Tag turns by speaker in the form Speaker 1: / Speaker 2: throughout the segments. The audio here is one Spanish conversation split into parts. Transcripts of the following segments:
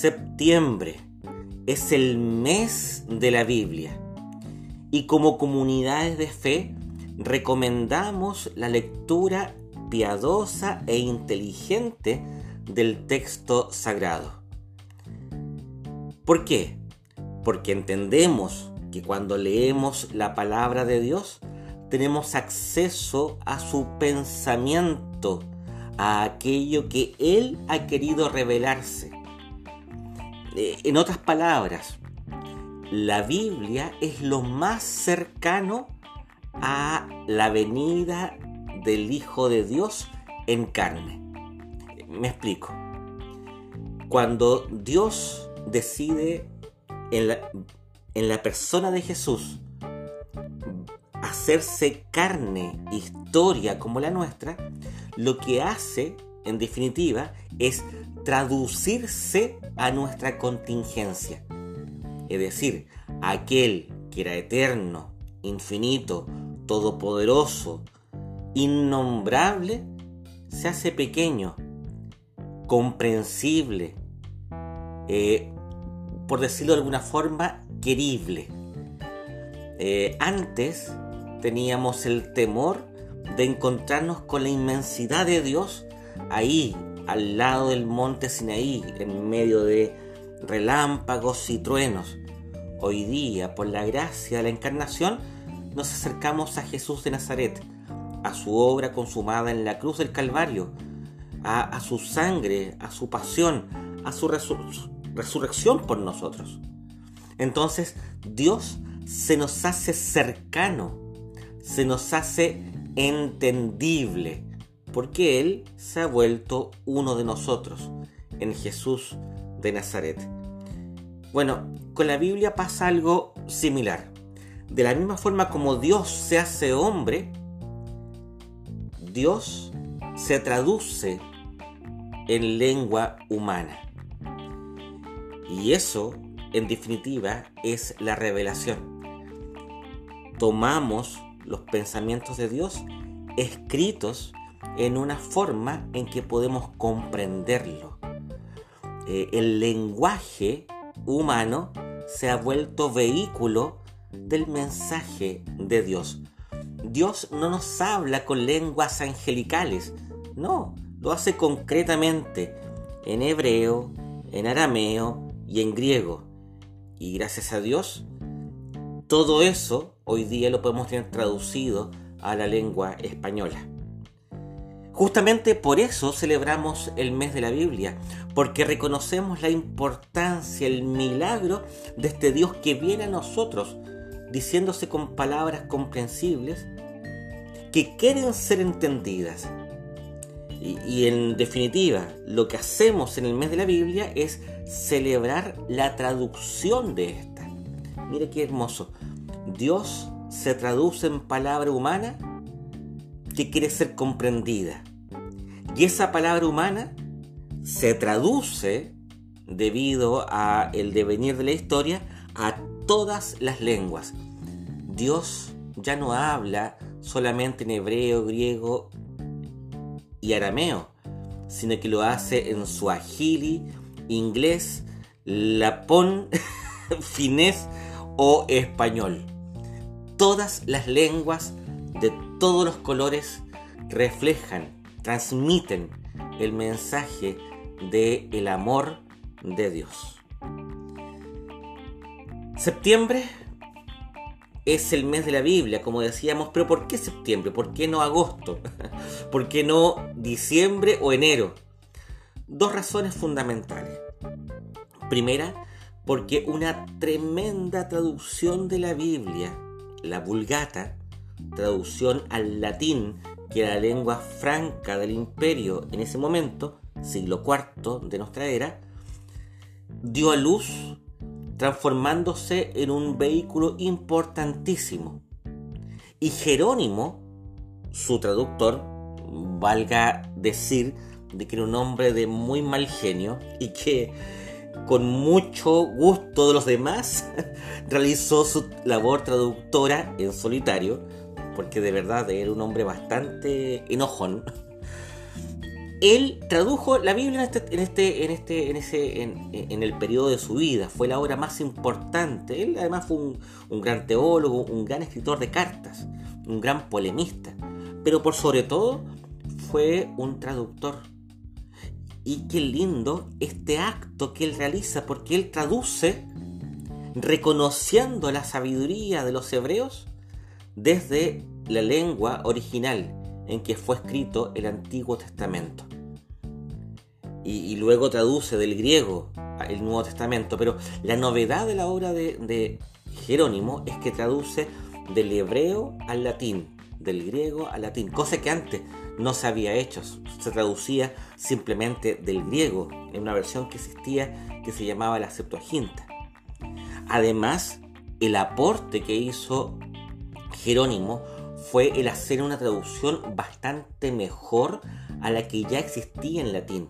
Speaker 1: Septiembre es el mes de la Biblia y como comunidades de fe recomendamos la lectura piadosa e inteligente del texto sagrado. ¿Por qué? Porque entendemos que cuando leemos la palabra de Dios tenemos acceso a su pensamiento, a aquello que Él ha querido revelarse. En otras palabras, la Biblia es lo más cercano a la venida del Hijo de Dios en carne. Me explico. Cuando Dios decide en la, en la persona de Jesús hacerse carne, historia como la nuestra, lo que hace, en definitiva, es traducirse a nuestra contingencia. Es decir, aquel que era eterno, infinito, todopoderoso, innombrable, se hace pequeño, comprensible, eh, por decirlo de alguna forma, querible. Eh, antes teníamos el temor de encontrarnos con la inmensidad de Dios ahí, al lado del monte Sinaí, en medio de relámpagos y truenos. Hoy día, por la gracia de la encarnación, nos acercamos a Jesús de Nazaret, a su obra consumada en la cruz del Calvario, a, su sangre, a su pasión, a su resurrección por nosotros. Entonces, Dios se nos hace cercano se nos hace entendible, porque Él se ha vuelto uno de nosotros, en Jesús de Nazaret. Bueno, con la Biblia pasa algo similar. De la misma forma como Dios se hace hombre, Dios se traduce en lengua humana. Y eso, en definitiva, es la revelación. Tomamos los pensamientos de Dios escritos en una forma en que podemos comprenderlo. Eh, el lenguaje humano se ha vuelto vehículo del mensaje de Dios. Dios no nos habla con lenguas angelicales, no, lo hace concretamente en hebreo, en arameo y en griego. Y gracias a Dios, todo eso hoy día lo podemos tener traducido a la lengua española. Justamente por eso celebramos el mes de la Biblia, porque reconocemos la importancia, el milagro de este Dios que viene a nosotros, diciéndose con palabras comprensibles, que quieren ser entendidas. Y, y, en definitiva, lo que hacemos en el mes de la Biblia es celebrar la traducción de esta. Mire qué hermoso. Dios se traduce en palabra humana que quiere ser comprendida. Y esa palabra humana se traduce debido a el devenir de la historia a todas las lenguas. Dios ya no habla solamente en hebreo, griego y arameo, sino que lo hace en suajili, inglés, lapón, finés o español. Todas las lenguas de todos los colores reflejan, transmiten el mensaje de el amor de Dios. Septiembre es el mes de la Biblia, como decíamos, pero ¿por qué septiembre? ¿Por qué no agosto? ¿Por qué no diciembre o enero? Dos razones fundamentales. Primera, porque una tremenda traducción de la Biblia, la Vulgata, traducción al latín, que era la lengua franca del imperio en ese momento, siglo IV de nuestra era, dio a luz transformándose en un vehículo importantísimo. Y Jerónimo, su traductor, valga decir de que era un hombre de muy mal genio y que con mucho gusto de los demás, realizó su labor traductora en solitario, porque de verdad era un hombre bastante enojón. él tradujo la Biblia en este, en este, en este, en ese, en, el periodo de su vida. Fue la obra más importante. Él además fue un, un, gran teólogo, un gran escritor de cartas, un gran polemista. Pero por sobre todo fue un traductor. Y qué lindo este acto que él realiza, porque él traduce reconociendo la sabiduría de los hebreos desde la lengua original en que fue escrito el Antiguo Testamento. Y, luego traduce del griego el Nuevo Testamento, pero la novedad de la obra de, Jerónimo es que traduce del hebreo al latín, del griego al latín, cosa que antes no se había hecho, se traducía simplemente del griego en una versión que existía que se llamaba la Septuaginta. Además, el aporte que hizo Jerónimo fue el hacer una traducción bastante mejor a la que ya existía en latín.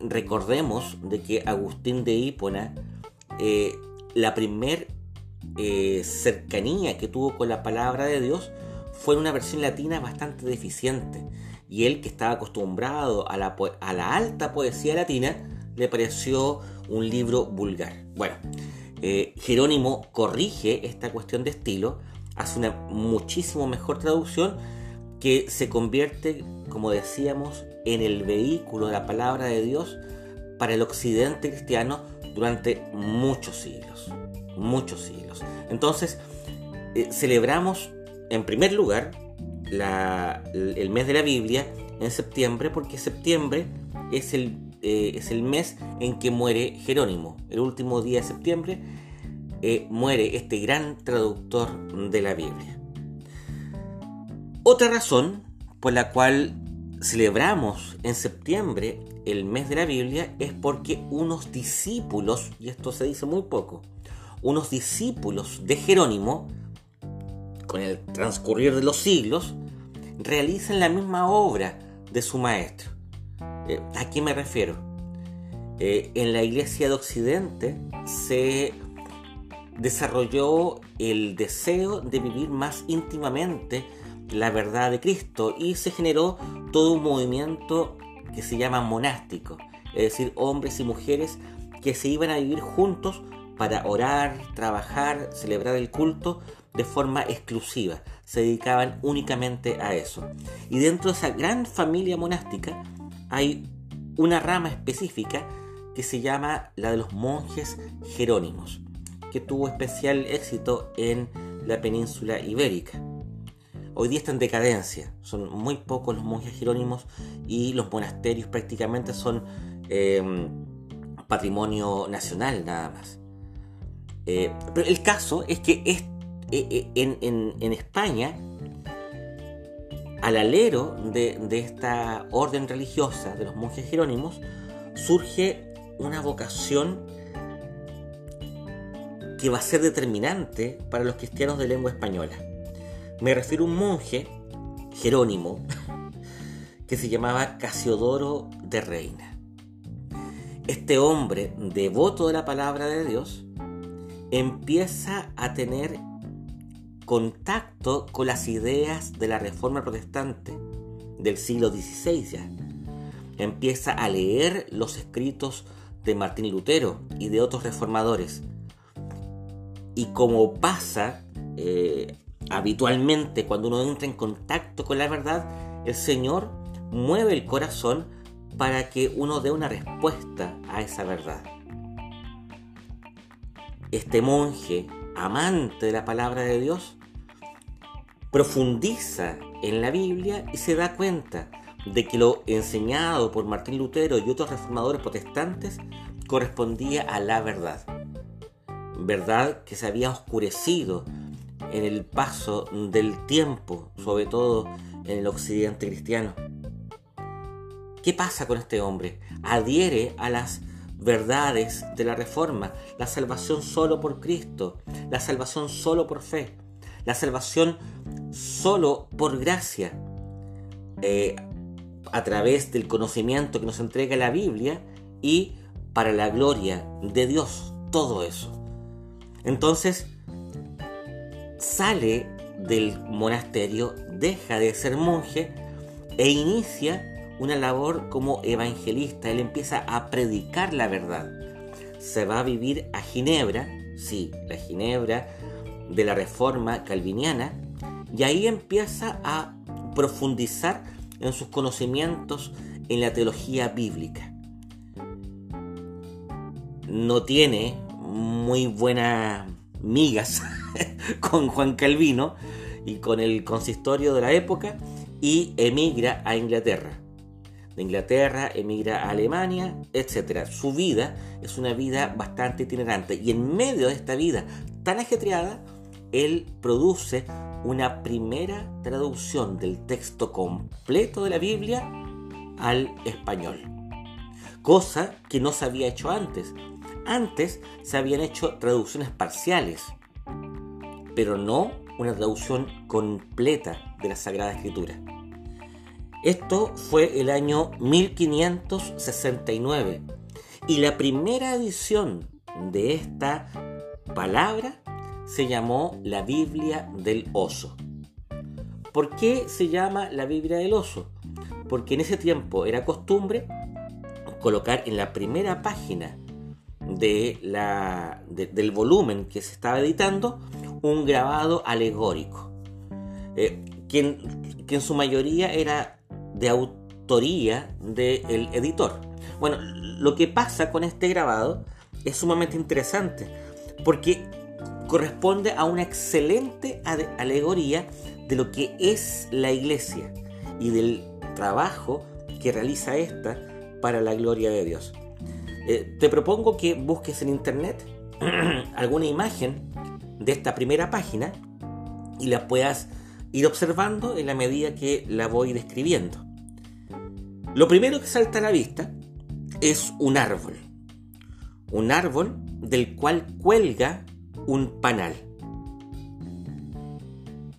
Speaker 1: Recordemos de que Agustín de Hipona, eh, la primer eh, cercanía que tuvo con la palabra de Dios fue en una versión latina bastante deficiente. Y él, que estaba acostumbrado a la, a la alta poesía latina, le pareció un libro vulgar. Bueno, eh, Jerónimo corrige esta cuestión de estilo hace una muchísimo mejor traducción que se convierte, como decíamos, en el vehículo de la palabra de Dios para el occidente cristiano durante muchos siglos. Muchos siglos. Entonces, eh, celebramos en primer lugar el mes de la Biblia en septiembre porque septiembre es el, eh, es el mes en que muere Jerónimo. El último día de septiembre eh, muere este gran traductor de la Biblia. Otra razón por la cual celebramos en septiembre el mes de la Biblia es porque unos discípulos, y esto se dice muy poco, unos discípulos de Jerónimo, con el transcurrir de los siglos, realizan la misma obra de su maestro. Eh, ¿A qué me refiero? Eh, en la iglesia de Occidente se desarrolló el deseo de vivir más íntimamente la verdad de Cristo y se generó todo un movimiento que se llama monástico, es decir, hombres y mujeres que se iban a vivir juntos para orar, trabajar, celebrar el culto de forma exclusiva, se dedicaban únicamente a eso. Y dentro de esa gran familia monástica hay una rama específica que se llama la de los monjes jerónimos que tuvo especial éxito en la península ibérica. Hoy día está en decadencia, son muy pocos los monjes jerónimos y los monasterios prácticamente son eh, patrimonio nacional nada más. Eh, pero el caso es que es, eh, en, España, al alero de, de esta orden religiosa de los monjes jerónimos, surge una vocación que va a ser determinante para los cristianos de lengua española. Me refiero a un monje, Jerónimo, que se llamaba Casiodoro de Reina. Este hombre, devoto de la palabra de Dios, empieza a tener contacto con las ideas de la Reforma Protestante del siglo XVI ya. Empieza a leer los escritos de Martín Lutero y de otros reformadores y como pasa eh, habitualmente cuando uno entra en contacto con la verdad, el Señor mueve el corazón para que uno dé una respuesta a esa verdad. Este monje, amante de la palabra de Dios, profundiza en la Biblia y se da cuenta de que lo enseñado por Martín Lutero y otros reformadores protestantes correspondía a la verdad verdad que se había oscurecido en el paso del tiempo, sobre todo en el occidente cristiano. ¿Qué pasa con este hombre? Adhiere a las verdades de la reforma, la salvación solo por Cristo, la salvación solo por fe, la salvación solo por gracia, eh, a través del conocimiento que nos entrega la Biblia y para la gloria de Dios, todo eso. Entonces, sale del monasterio, deja de ser monje e inicia una labor como evangelista, él empieza a predicar la verdad. Se va a vivir a Ginebra, sí, la Ginebra de la Reforma Calviniana, y ahí empieza a profundizar en sus conocimientos en la teología bíblica. No tiene muy buenas migas con Juan Calvino y con el consistorio de la época y emigra a Inglaterra. De Inglaterra emigra a Alemania, etc. Su vida es una vida bastante itinerante y en medio de esta vida tan ajetreada, él produce una primera traducción del texto completo de la Biblia al español. Cosa que no se había hecho antes. Antes se habían hecho traducciones parciales, pero no una traducción completa de la Sagrada Escritura. Esto fue el año 1569 y la primera edición de esta palabra se llamó la Biblia del Oso. ¿Por qué se llama la Biblia del Oso? Porque en ese tiempo era costumbre colocar en la primera página de la, del volumen que se estaba editando un grabado alegórico, eh, que, en su mayoría era de autoría del editor. Bueno, lo que pasa con este grabado es sumamente interesante, porque corresponde a una excelente alegoría de lo que es la iglesia y del trabajo que realiza esta para la gloria de Dios. Eh, te propongo que busques en internet alguna imagen de esta primera página y la puedas ir observando en la medida que la voy describiendo. Lo primero que salta a la vista es un árbol. Un árbol del cual cuelga un panal.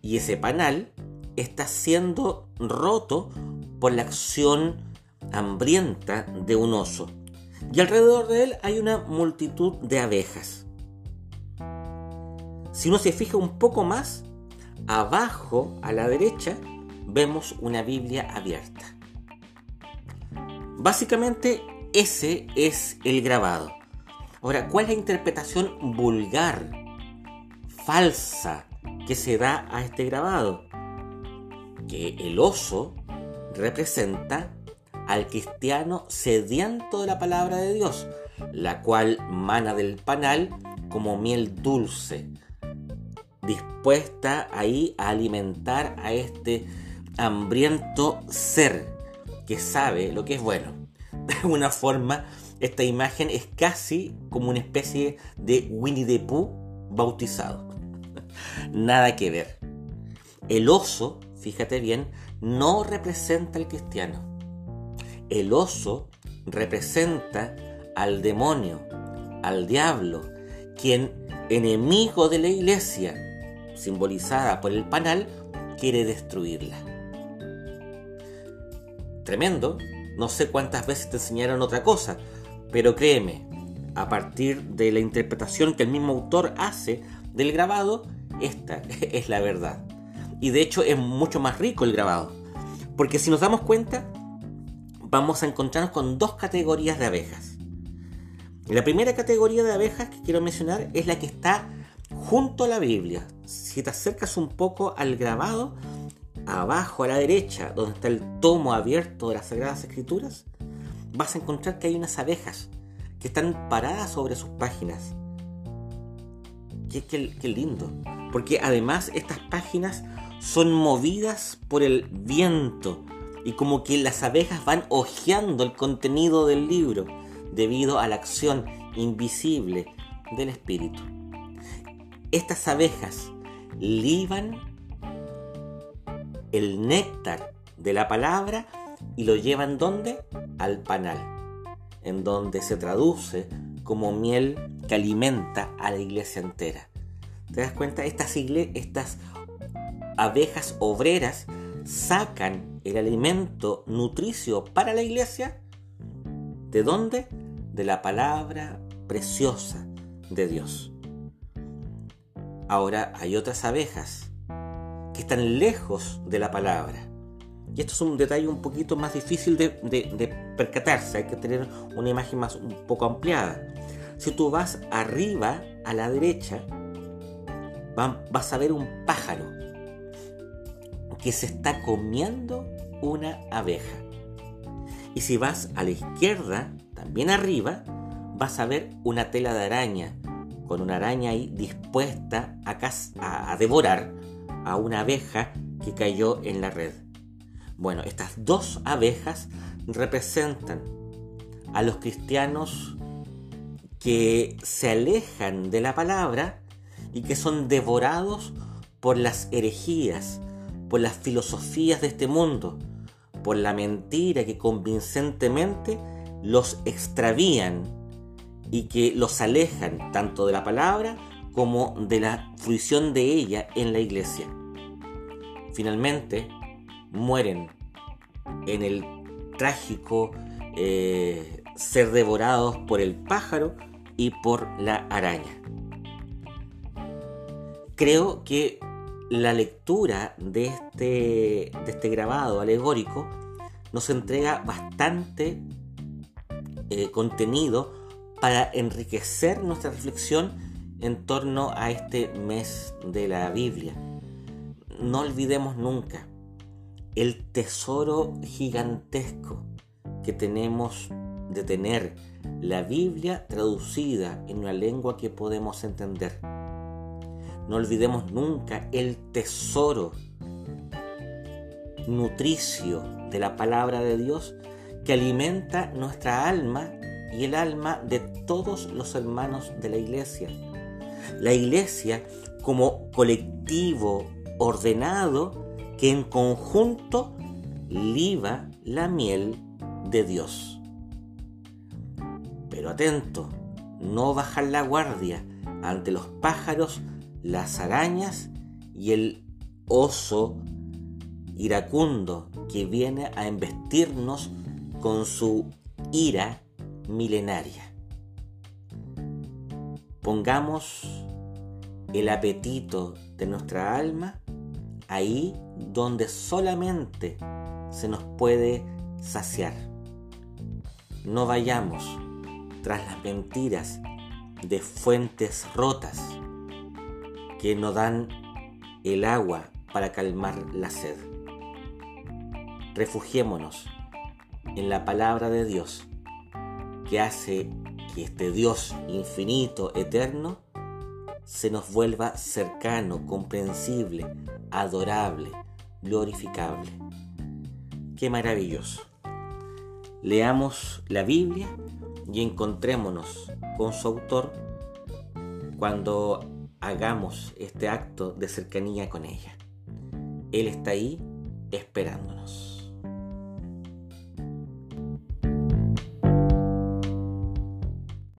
Speaker 1: Y ese panal está siendo roto por la acción hambrienta de un oso. Y alrededor de él hay una multitud de abejas. Si uno se fija un poco más, abajo a la derecha vemos una Biblia abierta. Básicamente ese es el grabado. Ahora, ¿cuál es la interpretación vulgar, falsa, que se da a este grabado? Que el oso representa al cristiano sediento de la palabra de Dios, la cual mana del panal como miel dulce, dispuesta ahí a alimentar a este hambriento ser que sabe lo que es bueno. De alguna forma, esta imagen es casi como una especie de Winnie the Pooh bautizado. Nada que ver. El oso, fíjate bien, no representa al cristiano. El oso representa al demonio, al diablo, quien, enemigo de la iglesia, simbolizada por el panal, quiere destruirla. Tremendo, no sé cuántas veces te enseñaron otra cosa, pero créeme, a partir de la interpretación que el mismo autor hace del grabado, esta es la verdad. Y de hecho es mucho más rico el grabado. Porque si nos damos cuenta, vamos a encontrarnos con dos categorías de abejas. La primera categoría de abejas que quiero mencionar es la que está junto a la Biblia. Si te acercas un poco al grabado, abajo a la derecha, donde está el tomo abierto de las Sagradas Escrituras, vas a encontrar que hay unas abejas que están paradas sobre sus páginas. Qué, lindo. Porque además estas páginas son movidas por el viento y como que las abejas van hojeando el contenido del libro debido a la acción invisible del espíritu. Estas abejas liban el néctar de la palabra y lo llevan ¿dónde? Al panal, en donde se traduce como miel que alimenta a la iglesia entera. ¿Te das cuenta? Estas, estas abejas obreras sacan el alimento nutricio para la iglesia. ¿De dónde? De la palabra preciosa de Dios. Ahora hay otras abejas que están lejos de la palabra Y esto es un detalle un poquito más difícil de, percatarse, hay que tener una imagen más un poco ampliada. Si tú vas arriba a la derecha, vas a ver un pájaro que se está comiendo una abeja. Y si vas a la izquierda, también arriba, vas a ver una tela de araña, con una araña ahí dispuesta a, devorar a una abeja que cayó en la red. Bueno, estas dos abejas representan a los cristianos que se alejan de la palabra y que son devorados por las herejías, por las filosofías de este mundo, por la mentira que convincentemente los extravían y que los alejan tanto de la palabra como de la fruición de ella en la iglesia. Finalmente, mueren en el trágico eh, ser devorados por el pájaro y por la araña. Creo que la lectura de este, de este grabado alegórico nos entrega bastante eh, contenido para enriquecer nuestra reflexión en torno a este mes de la Biblia. No olvidemos nunca el tesoro gigantesco que tenemos de tener la Biblia traducida en una lengua que podemos entender. No olvidemos nunca el tesoro nutricio de la palabra de Dios que alimenta nuestra alma y el alma de todos los hermanos de la iglesia. La iglesia como colectivo ordenado que en conjunto liba la miel de Dios. Pero atento, no bajar la guardia ante los pájaros, las arañas y el oso iracundo que viene a embestirnos con su ira milenaria. Pongamos el apetito de nuestra alma ahí donde solamente se nos puede saciar. No vayamos tras las mentiras de fuentes rotas que no dan el agua para calmar la sed. Refugiémonos en la palabra de Dios que hace que este Dios infinito, eterno, se nos vuelva cercano, comprensible, adorable, glorificable. Qué maravilloso. Leamos la Biblia y encontrémonos con su autor cuando hagamos este acto de cercanía con ella. Él está ahí esperándonos.